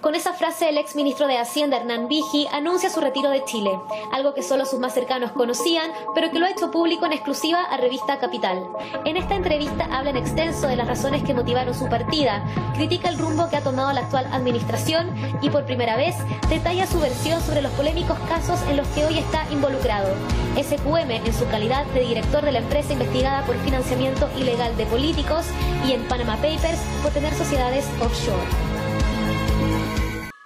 Con esa frase, el ex ministro de Hacienda, Hernán Vigi, anuncia su retiro de Chile, algo que solo sus más cercanos conocían, pero que lo ha hecho público en exclusiva a Revista Capital. En esta entrevista habla en extenso de las razones que motivaron su partida, critica el rumbo que ha tomado la actual administración y por primera vez detalla su versión sobre los polémicos casos en los que hoy está involucrado. SQM en su calidad de director de la empresa investigada por financiamiento ilegal de políticos y en Panama Papers por tener sociedades offshore.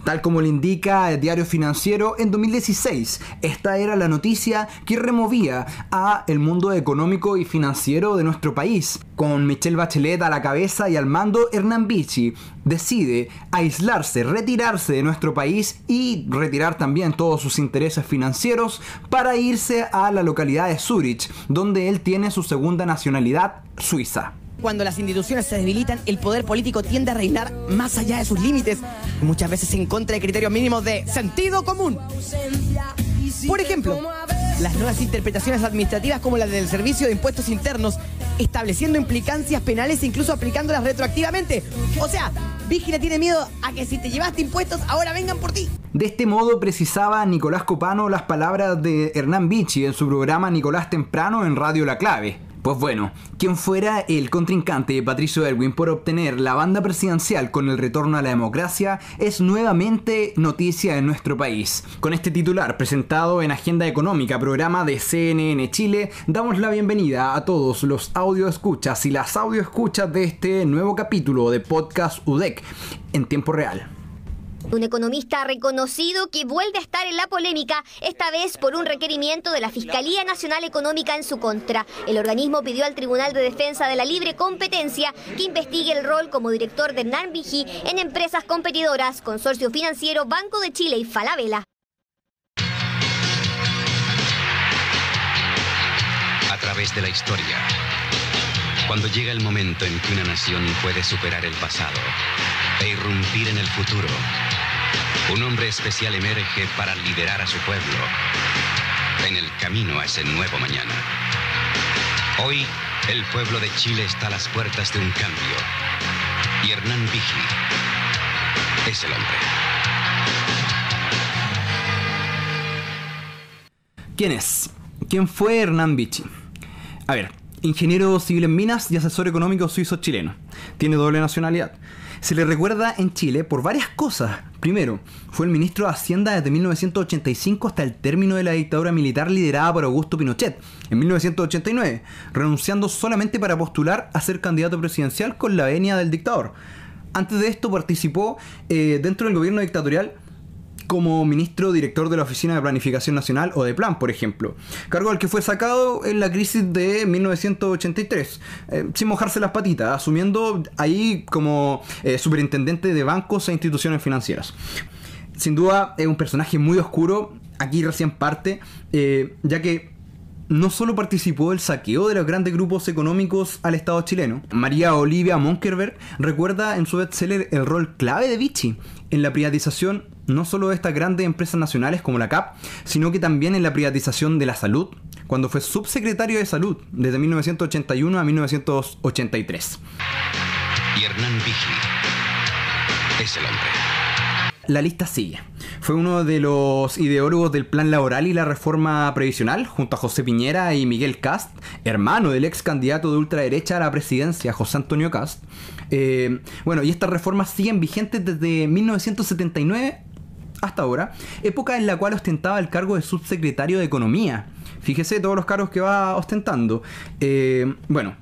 Tal como le indica el diario financiero, en 2016 esta era la noticia que removía a el mundo económico y financiero de nuestro país. Con Michelle Bachelet a la cabeza y al mando, Hernán Vichy decide aislarse, retirarse de nuestro país y retirar también todos sus intereses financieros para irse a la localidad de Zurich, donde él tiene su segunda nacionalidad suiza. Cuando las instituciones se debilitan, el poder político tiende a reinar más allá de sus límites, muchas veces en contra de criterios mínimos de sentido común. Por ejemplo, las nuevas interpretaciones administrativas como la del Servicio de Impuestos Internos, estableciendo implicancias penales e incluso aplicándolas retroactivamente. O sea, Vigila tiene miedo a que si te llevaste impuestos, ahora vengan por ti. De este modo precisaba Nicolás Copano las palabras de Hernán Vichy en su programa Nicolás Temprano en Radio La Clave. Pues bueno, quien fuera el contrincante de Patricio Erwin por obtener la banda presidencial con el retorno a la democracia es nuevamente noticia en nuestro país. Con este titular presentado en Agenda Económica, programa de CNN Chile, damos la bienvenida a todos los audio escuchas y las audio escuchas de este nuevo capítulo de Podcast UDEC en tiempo real. Un economista reconocido que vuelve a estar en la polémica, esta vez por un requerimiento de la Fiscalía Nacional Económica en su contra. El organismo pidió al Tribunal de Defensa de la Libre Competencia que investigue el rol como director de Hernán en empresas competidoras, Consorcio Financiero, Banco de Chile y Falabella. A través de la historia, cuando llega el momento en que una nación puede superar el pasado e irrumpir en el futuro, un hombre especial emerge para liderar a su pueblo en el camino a ese nuevo mañana. Hoy, el pueblo de Chile está a las puertas de un cambio y Hernán Vigi es el hombre. ¿Quién es? ¿Quién fue Hernán Vichy? A ver, ingeniero civil en minas y asesor económico suizo-chileno. Tiene doble nacionalidad. Se le recuerda en Chile por varias cosas. Primero, fue el ministro de Hacienda desde 1985 hasta el término de la dictadura militar liderada por Augusto Pinochet, en 1989, renunciando solamente para postular a ser candidato presidencial con la venia del dictador. Antes de esto participó eh, dentro del gobierno dictatorial como ministro director de la Oficina de Planificación Nacional o de Plan, por ejemplo. Cargo al que fue sacado en la crisis de 1983, eh, sin mojarse las patitas, asumiendo ahí como eh, superintendente de bancos e instituciones financieras. Sin duda es un personaje muy oscuro, aquí recién parte, eh, ya que no solo participó del saqueo de los grandes grupos económicos al Estado chileno, María Olivia Monkerberg recuerda en su bestseller el rol clave de Vichy en la privatización no solo de estas grandes empresas nacionales como la CAP, sino que también en la privatización de la salud, cuando fue subsecretario de salud desde 1981 a 1983. Y Hernán Vigi es el hombre. La lista sigue. Fue uno de los ideólogos del plan laboral y la reforma previsional, junto a José Piñera y Miguel Cast, hermano del ex candidato de ultraderecha a la presidencia, José Antonio Cast. Eh, bueno, y estas reformas siguen vigentes desde 1979 hasta ahora, época en la cual ostentaba el cargo de subsecretario de Economía. Fíjese todos los cargos que va ostentando. Eh, bueno,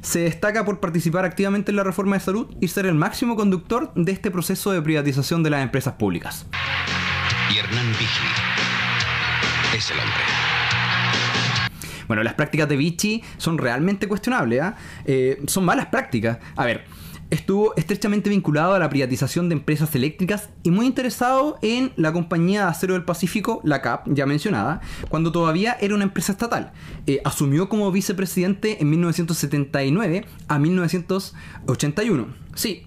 se destaca por participar activamente en la reforma de salud y ser el máximo conductor de este proceso de privatización de las empresas públicas. Y Hernán es el hombre. Bueno, las prácticas de Vichy son realmente cuestionables, ¿ah? eh, son malas prácticas. A ver, estuvo estrechamente vinculado a la privatización de empresas eléctricas y muy interesado en la compañía de acero del Pacífico, la CAP, ya mencionada, cuando todavía era una empresa estatal. Eh, asumió como vicepresidente en 1979 a 1981. Sí,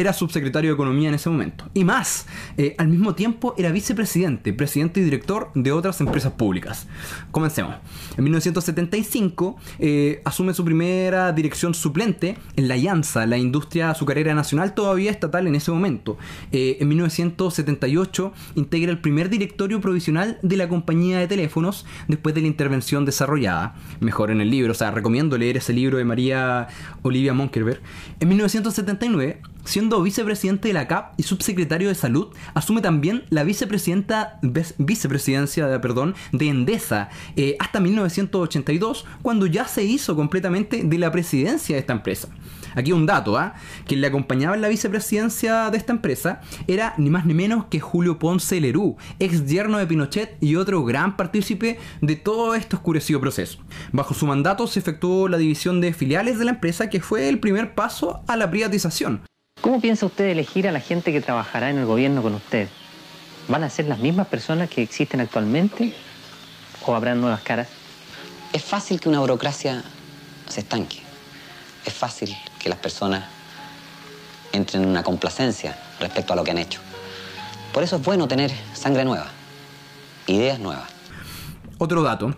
era subsecretario de Economía en ese momento. Y más, eh, al mismo tiempo era vicepresidente, presidente y director de otras empresas públicas. Comencemos. En 1975 eh, asume su primera dirección suplente en la Alianza, la industria azucarera nacional todavía estatal en ese momento. Eh, en 1978 integra el primer directorio provisional de la compañía de teléfonos después de la intervención desarrollada. Mejor en el libro, o sea, recomiendo leer ese libro de María Olivia Monkerberg. En 1979 siendo vicepresidente de la CAP y subsecretario de Salud, asume también la vicepresidenta, vicepresidencia de, perdón, de Endesa eh, hasta 1982, cuando ya se hizo completamente de la presidencia de esta empresa. Aquí un dato, ¿ah? Quien le acompañaba en la vicepresidencia de esta empresa era ni más ni menos que Julio Ponce Lerú, ex yerno de Pinochet y otro gran partícipe de todo este oscurecido proceso. Bajo su mandato se efectuó la división de filiales de la empresa que fue el primer paso a la privatización. ¿Cómo piensa usted elegir a la gente que trabajará en el gobierno con usted? ¿Van a ser las mismas personas que existen actualmente o habrán nuevas caras? Es fácil que una burocracia se estanque. Es fácil que las personas entren en una complacencia respecto a lo que han hecho. Por eso es bueno tener sangre nueva, ideas nuevas. Otro dato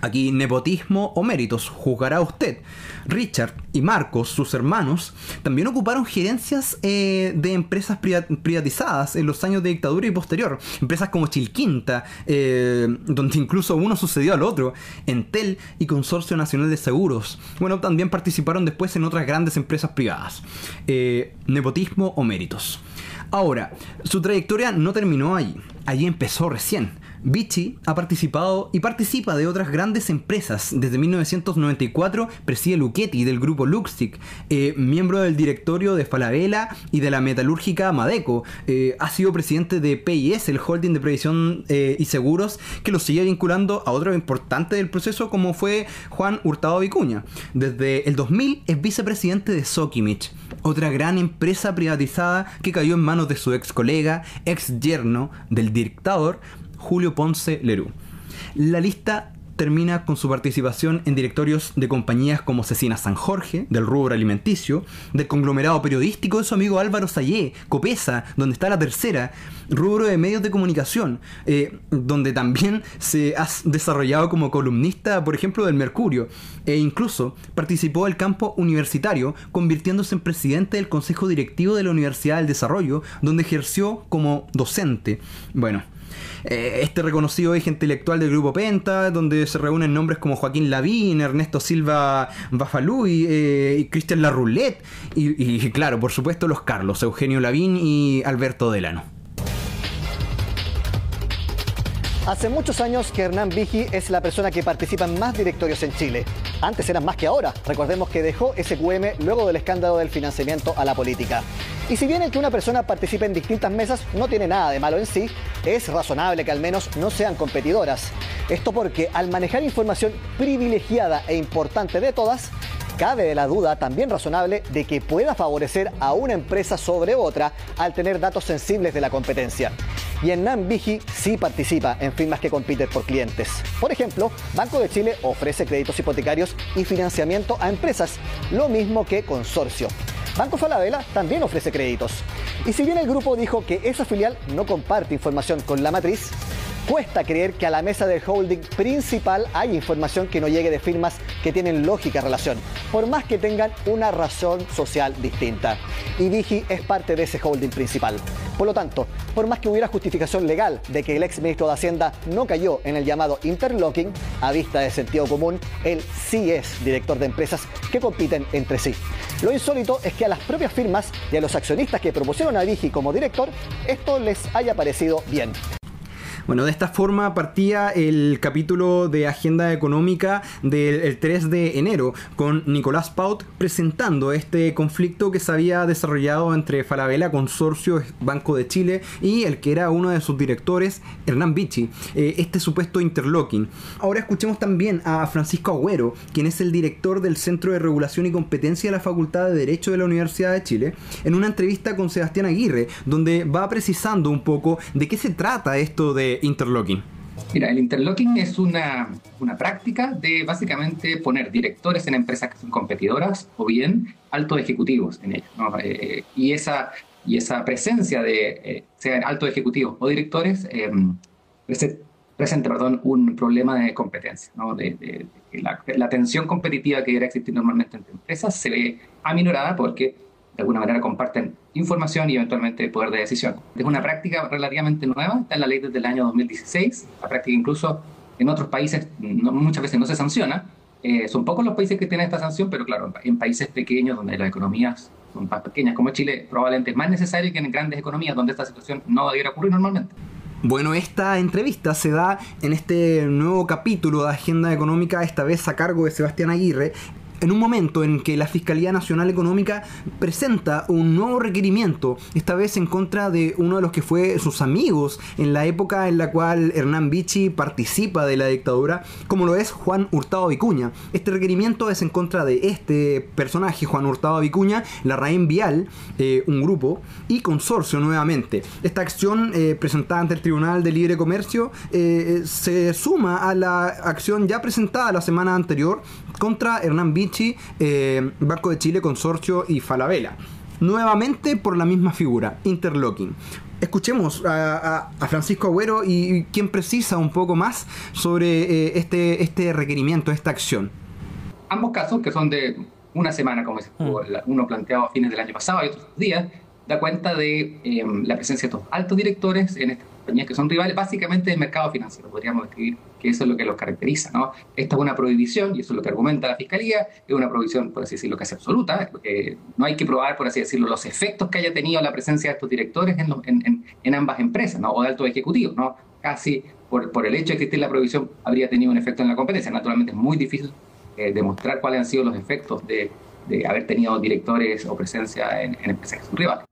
Aquí nepotismo o méritos, juzgará usted. Richard y Marcos, sus hermanos, también ocuparon gerencias eh, de empresas privatizadas en los años de dictadura y posterior. Empresas como Chilquinta, eh, donde incluso uno sucedió al otro, Entel y Consorcio Nacional de Seguros. Bueno, también participaron después en otras grandes empresas privadas. Eh, nepotismo o méritos. Ahora, su trayectoria no terminó allí. Allí empezó recién. Vichy ha participado y participa de otras grandes empresas. Desde 1994 preside Luchetti del grupo Luxic, eh, miembro del directorio de Falabella y de la metalúrgica Madeco. Eh, ha sido presidente de PIS, el holding de previsión eh, y seguros, que lo sigue vinculando a otro importante del proceso como fue Juan Hurtado Vicuña. Desde el 2000 es vicepresidente de Sokimich, otra gran empresa privatizada que cayó en manos de su ex colega, ex yerno del dictador, Julio Ponce Lerú. La lista termina con su participación en directorios de compañías como Cecina San Jorge, del rubro alimenticio, del conglomerado periodístico de su amigo Álvaro Sayé, Copesa, donde está la tercera, rubro de medios de comunicación, eh, donde también se ha desarrollado como columnista, por ejemplo, del Mercurio, e incluso participó del campo universitario, convirtiéndose en presidente del Consejo Directivo de la Universidad del Desarrollo, donde ejerció como docente. Bueno, eh, este reconocido eje intelectual del grupo Penta, donde se reúnen nombres como Joaquín Lavín, Ernesto Silva Bafalú y, eh, Cristian Larroulet, y, y claro, por supuesto los Carlos, Eugenio Lavín y Alberto Delano. Hace muchos años que Hernán Vigi es la persona que participa en más directorios en Chile. Antes eran más que ahora. Recordemos que dejó SQM luego del escándalo del financiamiento a la política. Y si bien el que una persona participe en distintas mesas no tiene nada de malo en sí, es razonable que al menos no sean competidoras. Esto porque al manejar información privilegiada e importante de todas, cabe de la duda también razonable de que pueda favorecer a una empresa sobre otra al tener datos sensibles de la competencia. Y en NAMBIGI sí participa en firmas que compiten por clientes. Por ejemplo, Banco de Chile ofrece créditos hipotecarios y financiamiento a empresas, lo mismo que Consorcio. Banco Falabella también ofrece créditos. Y si bien el grupo dijo que esa filial no comparte información con la matriz, Cuesta creer que a la mesa del holding principal hay información que no llegue de firmas que tienen lógica relación, por más que tengan una razón social distinta. Y Vigi es parte de ese holding principal. Por lo tanto, por más que hubiera justificación legal de que el ex ministro de Hacienda no cayó en el llamado interlocking, a vista de sentido común, él sí es director de empresas que compiten entre sí. Lo insólito es que a las propias firmas y a los accionistas que propusieron a Vigi como director, esto les haya parecido bien. Bueno, de esta forma partía el capítulo de Agenda Económica del 3 de enero, con Nicolás Paut presentando este conflicto que se había desarrollado entre Falabella, Consorcio Banco de Chile, y el que era uno de sus directores, Hernán Vichy, eh, este supuesto interlocking. Ahora escuchemos también a Francisco Agüero, quien es el director del Centro de Regulación y Competencia de la Facultad de Derecho de la Universidad de Chile, en una entrevista con Sebastián Aguirre, donde va precisando un poco de qué se trata esto de interlocking. Mira, el interlocking es una, una, práctica de básicamente poner directores en empresas que son competidoras o bien altos ejecutivos en ellas. Eh, y, esa, y esa presencia de, eh, sean altos ejecutivos o directores, eh, presenta perdón, un problema de competencia. ¿no? De, la, la, tensión competitiva que debería existir normalmente entre empresas se ve aminorada porque de alguna manera comparten información y eventualmente poder de decisión. Es una práctica relativamente nueva, está en la ley desde el año 2016, la práctica incluso en otros países muchas veces no se sanciona, eh, son pocos los países que tienen esta sanción, pero claro, en países pequeños donde las economías son más pequeñas como Chile, probablemente es más necesario que en grandes economías donde esta situación no debiera ocurrir normalmente. Bueno, esta entrevista se da en este nuevo capítulo de Agenda Económica, esta vez a cargo de Sebastián Aguirre, en un momento en que la Fiscalía Nacional Económica presenta un nuevo requerimiento, esta vez en contra de uno de los que fue sus amigos en la época en la cual Hernán Vichy participa de la dictadura, como lo es Juan Hurtado Vicuña. Este requerimiento es en contra de este personaje, Juan Hurtado Vicuña, la Raín Vial, eh, un grupo, y Consorcio nuevamente. Esta acción eh, presentada ante el Tribunal de Libre Comercio eh, se suma a la acción ya presentada la semana anterior contra Hernán Vichy eh, Banco de Chile, Consorcio y Falabella. Nuevamente por la misma figura, interlocking. Escuchemos a, Francisco Agüero y, quien precisa un poco más sobre eh, este, este requerimiento, esta acción. Ambos casos, que son de una semana, como mm. uno planteado a fines del año pasado y otros días, da cuenta de em, la presencia de estos altos directores en estas compañías que son rivales básicamente del mercado financiero, podríamos describir que eso es lo que los caracteriza. ¿no? Esta es una prohibición, y eso es lo que argumenta la Fiscalía, es una prohibición, por así decirlo, casi absoluta. No hay que probar, por así decirlo, los efectos que haya tenido la presencia de estos directores en, en, ambas empresas, ¿no? o de altos ejecutivos. ¿no? Casi por, por, el hecho de existir la prohibición habría tenido un efecto en la competencia. Naturalmente es muy difícil eh, demostrar cuáles han sido los efectos de, haber tenido directores o presencia en, empresas que son rivales.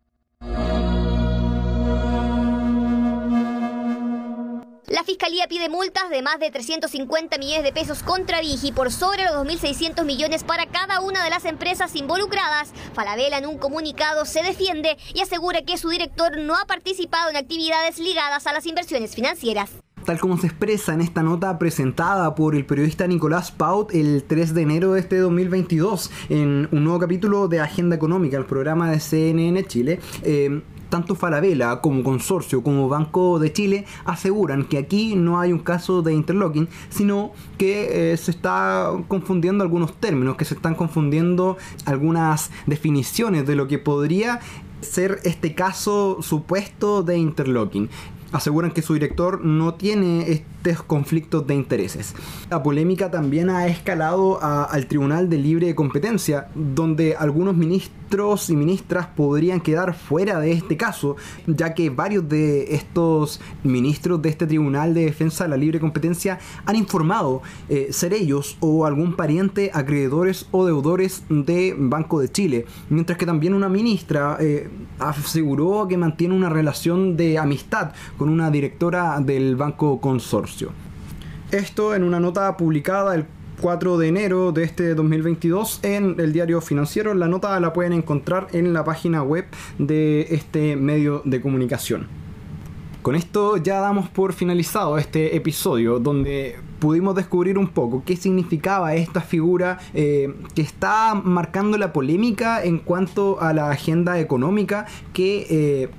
La Fiscalía pide multas de más de 350 millones de pesos contra Vigi por sobre los 2.600 millones para cada una de las empresas involucradas. Falabella en un comunicado se defiende y asegura que su director no ha participado en actividades ligadas a las inversiones financieras tal como se expresa en esta nota presentada por el periodista Nicolás Paut el 3 de enero de este 2022 en un nuevo capítulo de Agenda Económica, el programa de CNN Chile. Eh, tanto Falabella como Consorcio como Banco de Chile aseguran que aquí no hay un caso de interlocking, sino que eh, se está confundiendo algunos términos, que se están confundiendo algunas definiciones de lo que podría ser este caso supuesto de interlocking aseguran que su director no tiene estos conflictos de intereses. La polémica también ha escalado al Tribunal de Libre Competencia, donde algunos ministros y ministras podrían quedar fuera de este caso, ya que varios de estos ministros de este Tribunal de Defensa de la Libre Competencia han informado eh, ser ellos o algún pariente acreedores o deudores de Banco de Chile, mientras que también una ministra eh, aseguró que mantiene una relación de amistad con una directora del Banco Consorcio. Esto en una nota publicada el 4 de enero de este 2022 en el diario financiero. La nota la pueden encontrar en la página web de este medio de comunicación. Con esto ya damos por finalizado este episodio donde pudimos descubrir un poco qué significaba esta figura eh, que está marcando la polémica en cuanto a la agenda económica que eh,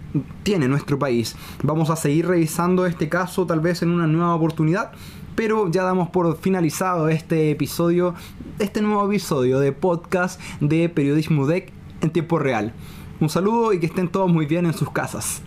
tiene nuestro país. Vamos a seguir revisando este caso tal vez en una nueva oportunidad. Pero ya damos por finalizado este episodio, este nuevo episodio de podcast de Periodismo DEC en tiempo real. Un saludo y que estén todos muy bien en sus casas.